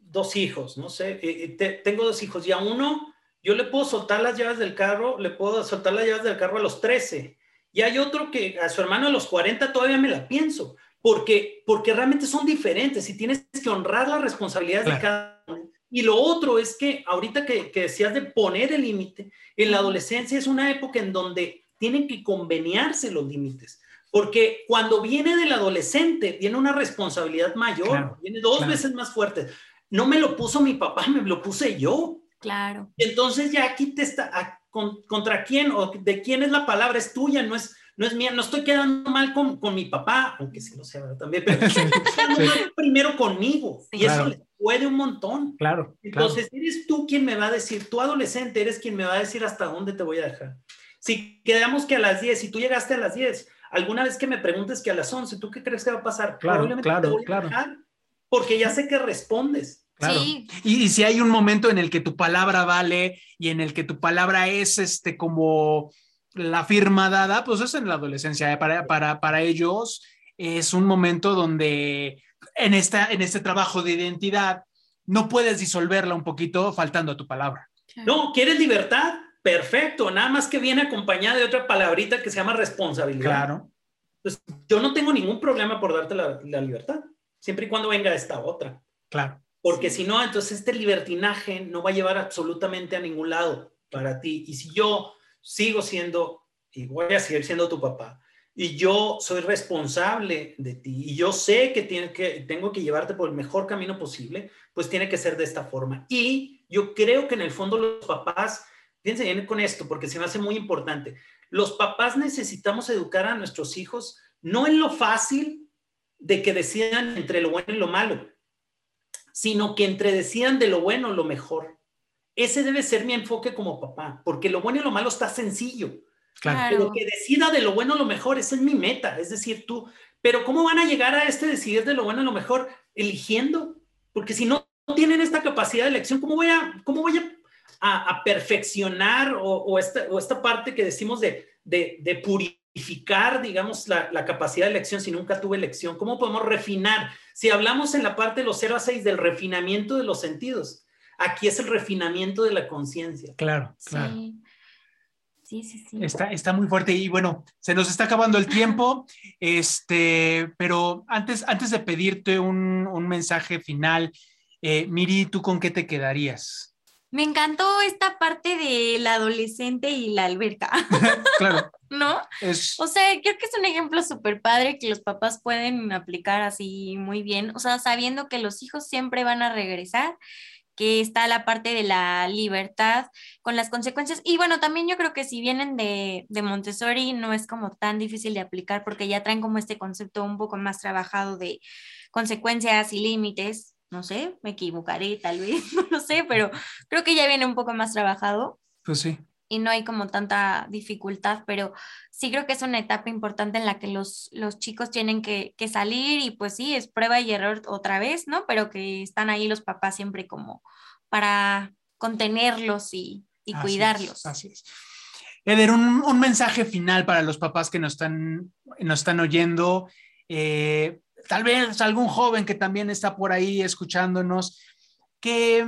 dos hijos, no sé, te, tengo dos hijos, y a uno yo le puedo soltar las llaves del carro, le puedo soltar las llaves del carro a los 13, y hay otro que a su hermano a los 40 todavía me la pienso, porque, porque realmente son diferentes y tienes que honrar las responsabilidades claro. de cada uno. Y lo otro es que ahorita que, que decías de poner el límite, en la adolescencia es una época en donde tienen que conveniarse los límites. Porque cuando viene del adolescente, viene una responsabilidad mayor, claro, viene dos claro. veces más fuerte. No me lo puso mi papá, me lo puse yo. Claro. Entonces ya aquí te está, con, contra quién o de quién es la palabra, es tuya, no es, no es mía. No estoy quedando mal con, con mi papá, aunque sí lo sea también, pero estoy quedando sí. mal primero conmigo. Sí, y claro. eso puede un montón. Claro. Entonces, claro. eres tú quien me va a decir, tú adolescente, eres quien me va a decir hasta dónde te voy a dejar. Si quedamos que a las 10, si tú llegaste a las 10, alguna vez que me preguntes que a las 11, ¿tú qué crees que va a pasar? Claro, Probablemente claro, te voy claro. dejar porque ya sé que respondes. Claro. Sí. Y, y, si hay un momento en el que tu palabra vale y en el que tu palabra es este como la firma dada, pues es en la adolescencia. ¿eh? Para, para, para ellos es un momento donde en, esta, en este trabajo de identidad no puedes disolverla un poquito faltando a tu palabra. No, ¿quieres libertad? Perfecto, nada más que viene acompañada de otra palabrita que se llama responsabilidad. Claro. Pues yo no tengo ningún problema por darte la, la libertad, siempre y cuando venga esta otra. Claro. Porque si no, entonces este libertinaje no va a llevar absolutamente a ningún lado para ti. Y si yo sigo siendo, y voy a seguir siendo tu papá, y yo soy responsable de ti y yo sé que, tiene que tengo que llevarte por el mejor camino posible, pues tiene que ser de esta forma. Y yo creo que en el fondo los papás, fíjense bien con esto, porque se me hace muy importante, los papás necesitamos educar a nuestros hijos no en lo fácil de que decidan entre lo bueno y lo malo, sino que entre decidan de lo bueno lo mejor. Ese debe ser mi enfoque como papá, porque lo bueno y lo malo está sencillo. Claro. Pero que decida de lo bueno lo mejor, esa es mi meta. Es decir, tú, pero ¿cómo van a llegar a este decidir de lo bueno lo mejor? Eligiendo. Porque si no tienen esta capacidad de elección, ¿cómo voy a, cómo voy a, a, a perfeccionar o, o, esta, o, esta, parte que decimos de, de, de, modificar, digamos, la, la, capacidad de elección si nunca tuve elección? ¿Cómo podemos refinar? Si hablamos en la parte de los 0 a 6 del refinamiento de los sentidos, aquí es el refinamiento de la conciencia. Claro, claro. Sí. Sí, sí, sí. Está, está muy fuerte y bueno, se nos está acabando el tiempo, este, pero antes, antes de pedirte un, un mensaje final, eh, Miri, ¿tú con qué te quedarías? Me encantó esta parte del adolescente y la alberca. claro. ¿No? Es... O sea, creo que es un ejemplo súper padre que los papás pueden aplicar así muy bien, o sea, sabiendo que los hijos siempre van a regresar que está la parte de la libertad con las consecuencias. Y bueno, también yo creo que si vienen de, de, Montessori no es como tan difícil de aplicar porque ya traen como este concepto un poco más trabajado de consecuencias y límites. No sé, me equivocaré tal vez, no lo sé, pero creo que ya viene un poco más trabajado. Pues sí. Y no hay como tanta dificultad, pero sí creo que es una etapa importante en la que los, los chicos tienen que, que, salir y pues sí, es prueba y error otra vez, ¿no? Pero que están ahí los papás siempre como para contenerlos y, y así cuidarlos. Es, así es. Eder, un, un, mensaje final para los papás que nos están, nos están oyendo. Eh, tal vez algún joven que también está por ahí escuchándonos, que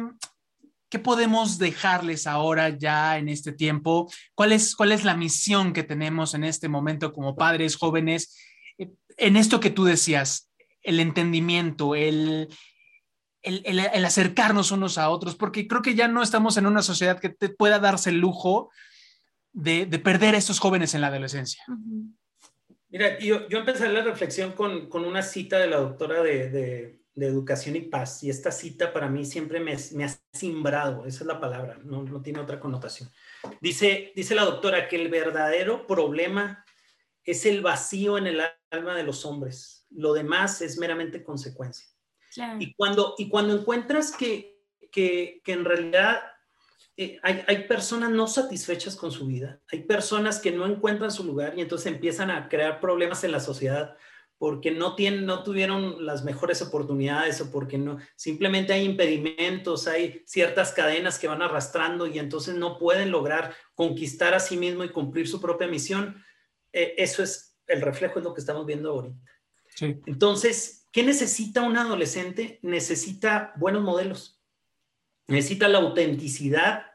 ¿Qué podemos dejarles ahora ya en este tiempo? ¿Cuál es, ¿Cuál es la misión que tenemos en este momento como padres jóvenes? En esto que tú decías, el entendimiento, el, el, el, el, acercarnos unos a otros, porque creo que ya no estamos en una sociedad que te pueda darse el lujo de, de perder a estos jóvenes en la adolescencia. Uh -huh. Mira, yo, yo empecé la reflexión con, con una cita de la doctora de, de de educación y paz. Y esta cita para mí siempre me, me, ha simbrado, esa es la palabra, no, no tiene otra connotación. Dice, dice la doctora que el verdadero problema es el vacío en el alma de los hombres. Lo demás es meramente consecuencia. Claro. Y, cuando, y cuando encuentras que, que, que en realidad eh, hay, hay, personas no satisfechas con su vida, hay personas que no encuentran su lugar y entonces empiezan a crear problemas en la sociedad porque no, tienen, no tuvieron las mejores oportunidades o porque no, simplemente hay impedimentos, hay ciertas cadenas que van arrastrando y entonces no pueden lograr conquistar a sí mismo y cumplir su propia misión. Eh, eso es el reflejo, es lo que estamos viendo ahorita. Sí. Entonces, ¿qué necesita un adolescente? Necesita buenos modelos, necesita la autenticidad,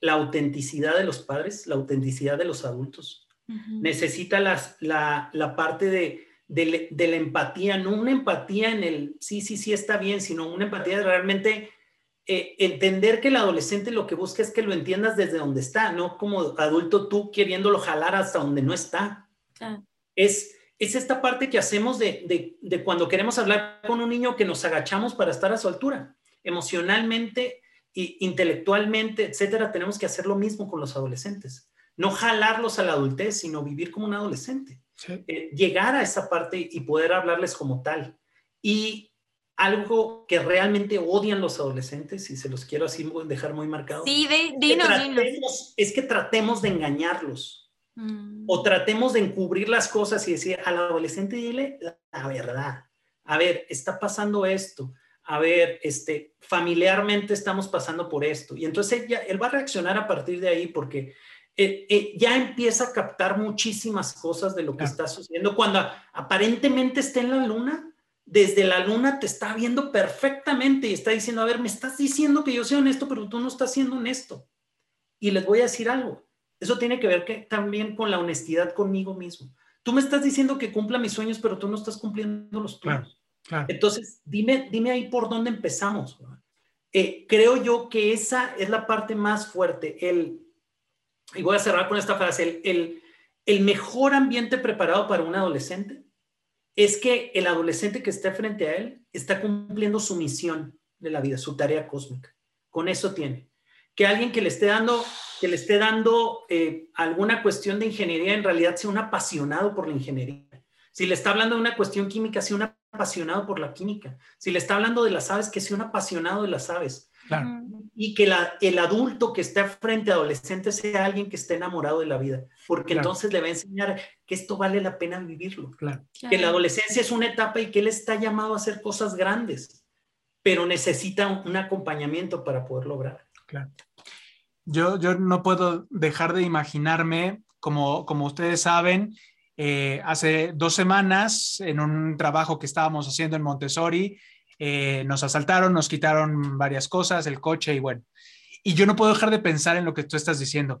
la autenticidad de los padres, la autenticidad de los adultos. Uh -huh. Necesita las, la, la parte de, de, de, la empatía, no una empatía en el sí, sí, sí está bien, sino una empatía de realmente eh, entender que el adolescente lo que busca es que lo entiendas desde donde está, no como adulto tú queriéndolo jalar hasta donde no está. Ah. Es, es esta parte que hacemos de, de, de, cuando queremos hablar con un niño que nos agachamos para estar a su altura, emocionalmente e intelectualmente, etcétera, tenemos que hacer lo mismo con los adolescentes. No jalarlos a la adultez, sino vivir como un adolescente. Sí. Eh, llegar a esa parte y poder hablarles como tal. Y algo que realmente odian los adolescentes, y se los quiero así dejar muy marcados, sí, de, dinos, es, que tratemos, es que tratemos de engañarlos. Mm. O tratemos de encubrir las cosas y decir al adolescente, dile la, la verdad. A ver, está pasando esto. A ver, este, familiarmente estamos pasando por esto. Y entonces él, ya, él va a reaccionar a partir de ahí porque eh, eh, ya empieza a captar muchísimas cosas de lo que Claro. está sucediendo. Cuando aparentemente está en la luna, desde la luna te está viendo perfectamente y está diciendo, a ver, me estás diciendo que yo soy honesto, pero tú no estás siendo honesto. Y les voy a decir algo. Eso tiene que ver que, también con la honestidad conmigo mismo. Tú me estás diciendo que cumpla mis sueños, pero tú no estás cumpliendo los. Claro, claro. Entonces, dime, dime ahí por dónde empezamos. Eh, creo yo que esa es la parte más fuerte. El, y voy a cerrar con esta frase, el, mejor ambiente preparado para un adolescente es que el adolescente que esté frente a él está cumpliendo su misión de la vida, su tarea cósmica. Con eso tiene. Que alguien que le esté dando, que le esté dando eh, alguna cuestión de ingeniería en realidad sea un apasionado por la ingeniería. Si le está hablando de una cuestión química, sea un apasionado por la química. Si le está hablando de las aves, que sea un apasionado de las aves. Claro. Y que la, el adulto que esté frente a adolescente sea alguien que esté enamorado de la vida, porque Claro. entonces le va a enseñar que esto vale la pena vivirlo. Claro. Que la adolescencia es una etapa y que él está llamado a hacer cosas grandes, pero necesita un, un acompañamiento para poder lograr. Claro. Yo, yo no puedo dejar de imaginarme como, como ustedes saben, eh, hace dos semanas, en un trabajo que estábamos haciendo en Montessori, eh, nos asaltaron, nos quitaron varias cosas, el coche y bueno. Y yo no puedo dejar de pensar en lo que tú estás diciendo.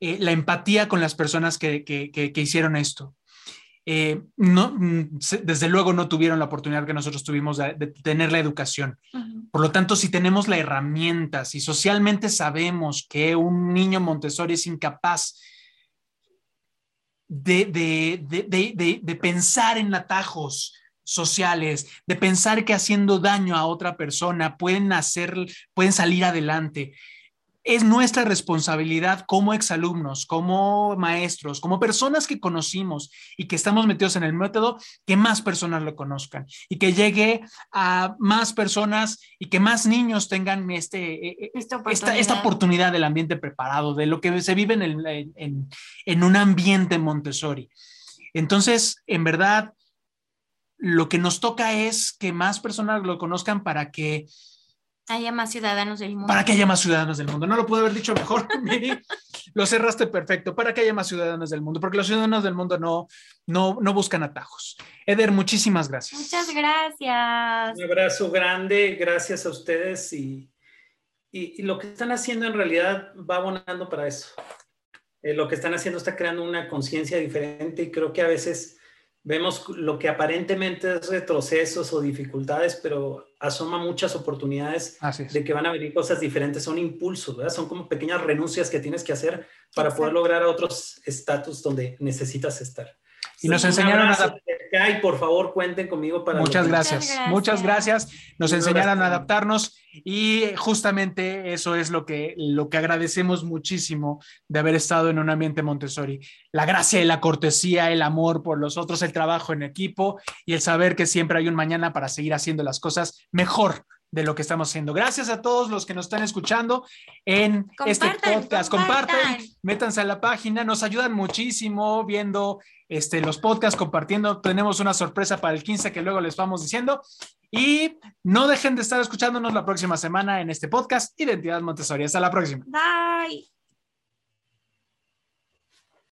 Eh, la empatía con las personas que, que, que, hicieron esto. Eh, no, mm, desde luego no tuvieron la oportunidad que nosotros tuvimos de, de tener la educación. Uh -huh. Por lo tanto, si tenemos la herramienta, si socialmente sabemos que un niño Montessori es incapaz de, de, de pensar en atajos, sociales, de pensar que haciendo daño a otra persona pueden hacer, pueden salir adelante. Es nuestra responsabilidad como exalumnos, como maestros, como personas que conocimos y que estamos metidos en el método, que más personas lo conozcan y que llegue a más personas y que más niños tengan este, esta, oportunidad. Esta, esta oportunidad del ambiente preparado, de lo que se vive en, el, en, en un ambiente Montessori. Entonces, en verdad, lo que nos toca es que más personas lo conozcan para que haya más ciudadanos del mundo. Para que haya más ciudadanos del mundo. No lo pude haber dicho mejor, Miri. lo cerraste perfecto. Para que haya más ciudadanos del mundo, porque los ciudadanos del mundo no, no, no buscan atajos. Eder, muchísimas gracias. Muchas gracias. Un abrazo grande, gracias a ustedes y, y, y lo que están haciendo en realidad va abonando para eso. Eh, lo que están haciendo está creando una conciencia diferente y creo que a veces vemos lo que aparentemente es retrocesos o dificultades, pero asoma muchas oportunidades es. de que van a venir cosas diferentes, son impulsos, ¿verdad? Son como pequeñas renuncias que tienes que hacer para Exacto. poder lograr otros estatus donde necesitas estar. Y nos enseñaron a y por favor cuenten conmigo para muchas gracias. gracias. muchas gracias nos Muchas enseñaron gracias. a adaptarnos y justamente eso es lo que lo que agradecemos muchísimo de haber estado en un ambiente Montessori la gracia y la cortesía el amor por los otros el trabajo en equipo y el saber que siempre hay un mañana para seguir haciendo las cosas mejor de lo que estamos haciendo. Gracias a todos los que nos están escuchando en compartan, este podcast. Compartan. compartan, métanse a la página, nos ayudan muchísimo viendo este, los podcasts, compartiendo. Tenemos una sorpresa para el 15 que luego les vamos diciendo. Y no dejen de estar escuchándonos la próxima semana en este podcast Identidad Montessori. Hasta la próxima. Bye.